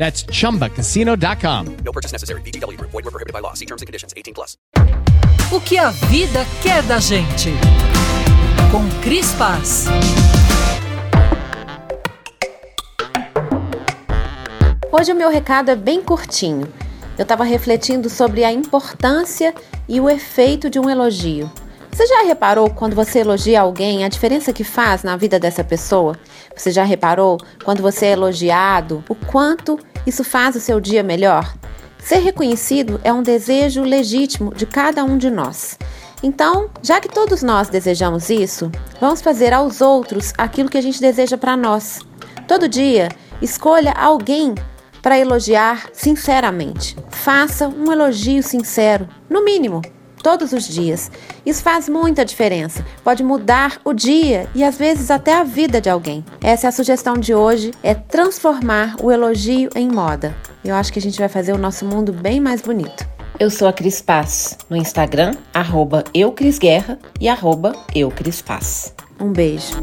That's chumbacasino.com. No purchase necessary. VGW Group. Void were prohibited by law. See terms and conditions. 18 plus. O que a vida quer da gente. Com Cris Paz. Hoje o meu recado é bem curtinho. Eu estava refletindo sobre a importância e o efeito de um elogio. Você já reparou quando você elogia alguém a diferença que faz na vida dessa pessoa? Você já reparou quando você é elogiado o quanto isso faz o seu dia melhor? Ser reconhecido é um desejo legítimo de cada um de nós. Então, já que todos nós desejamos isso, vamos fazer aos outros aquilo que a gente deseja para nós. Todo dia, escolha alguém para elogiar sinceramente. Faça um elogio sincero, no mínimo todos os dias. Isso faz muita diferença. Pode mudar o dia e às vezes até a vida de alguém. Essa é a sugestão de hoje, é transformar o elogio em moda. Eu acho que a gente vai fazer o nosso mundo bem mais bonito. Eu sou a Cris Paz, no Instagram, arroba eucrisguerra e arroba eucrispaz. Um beijo.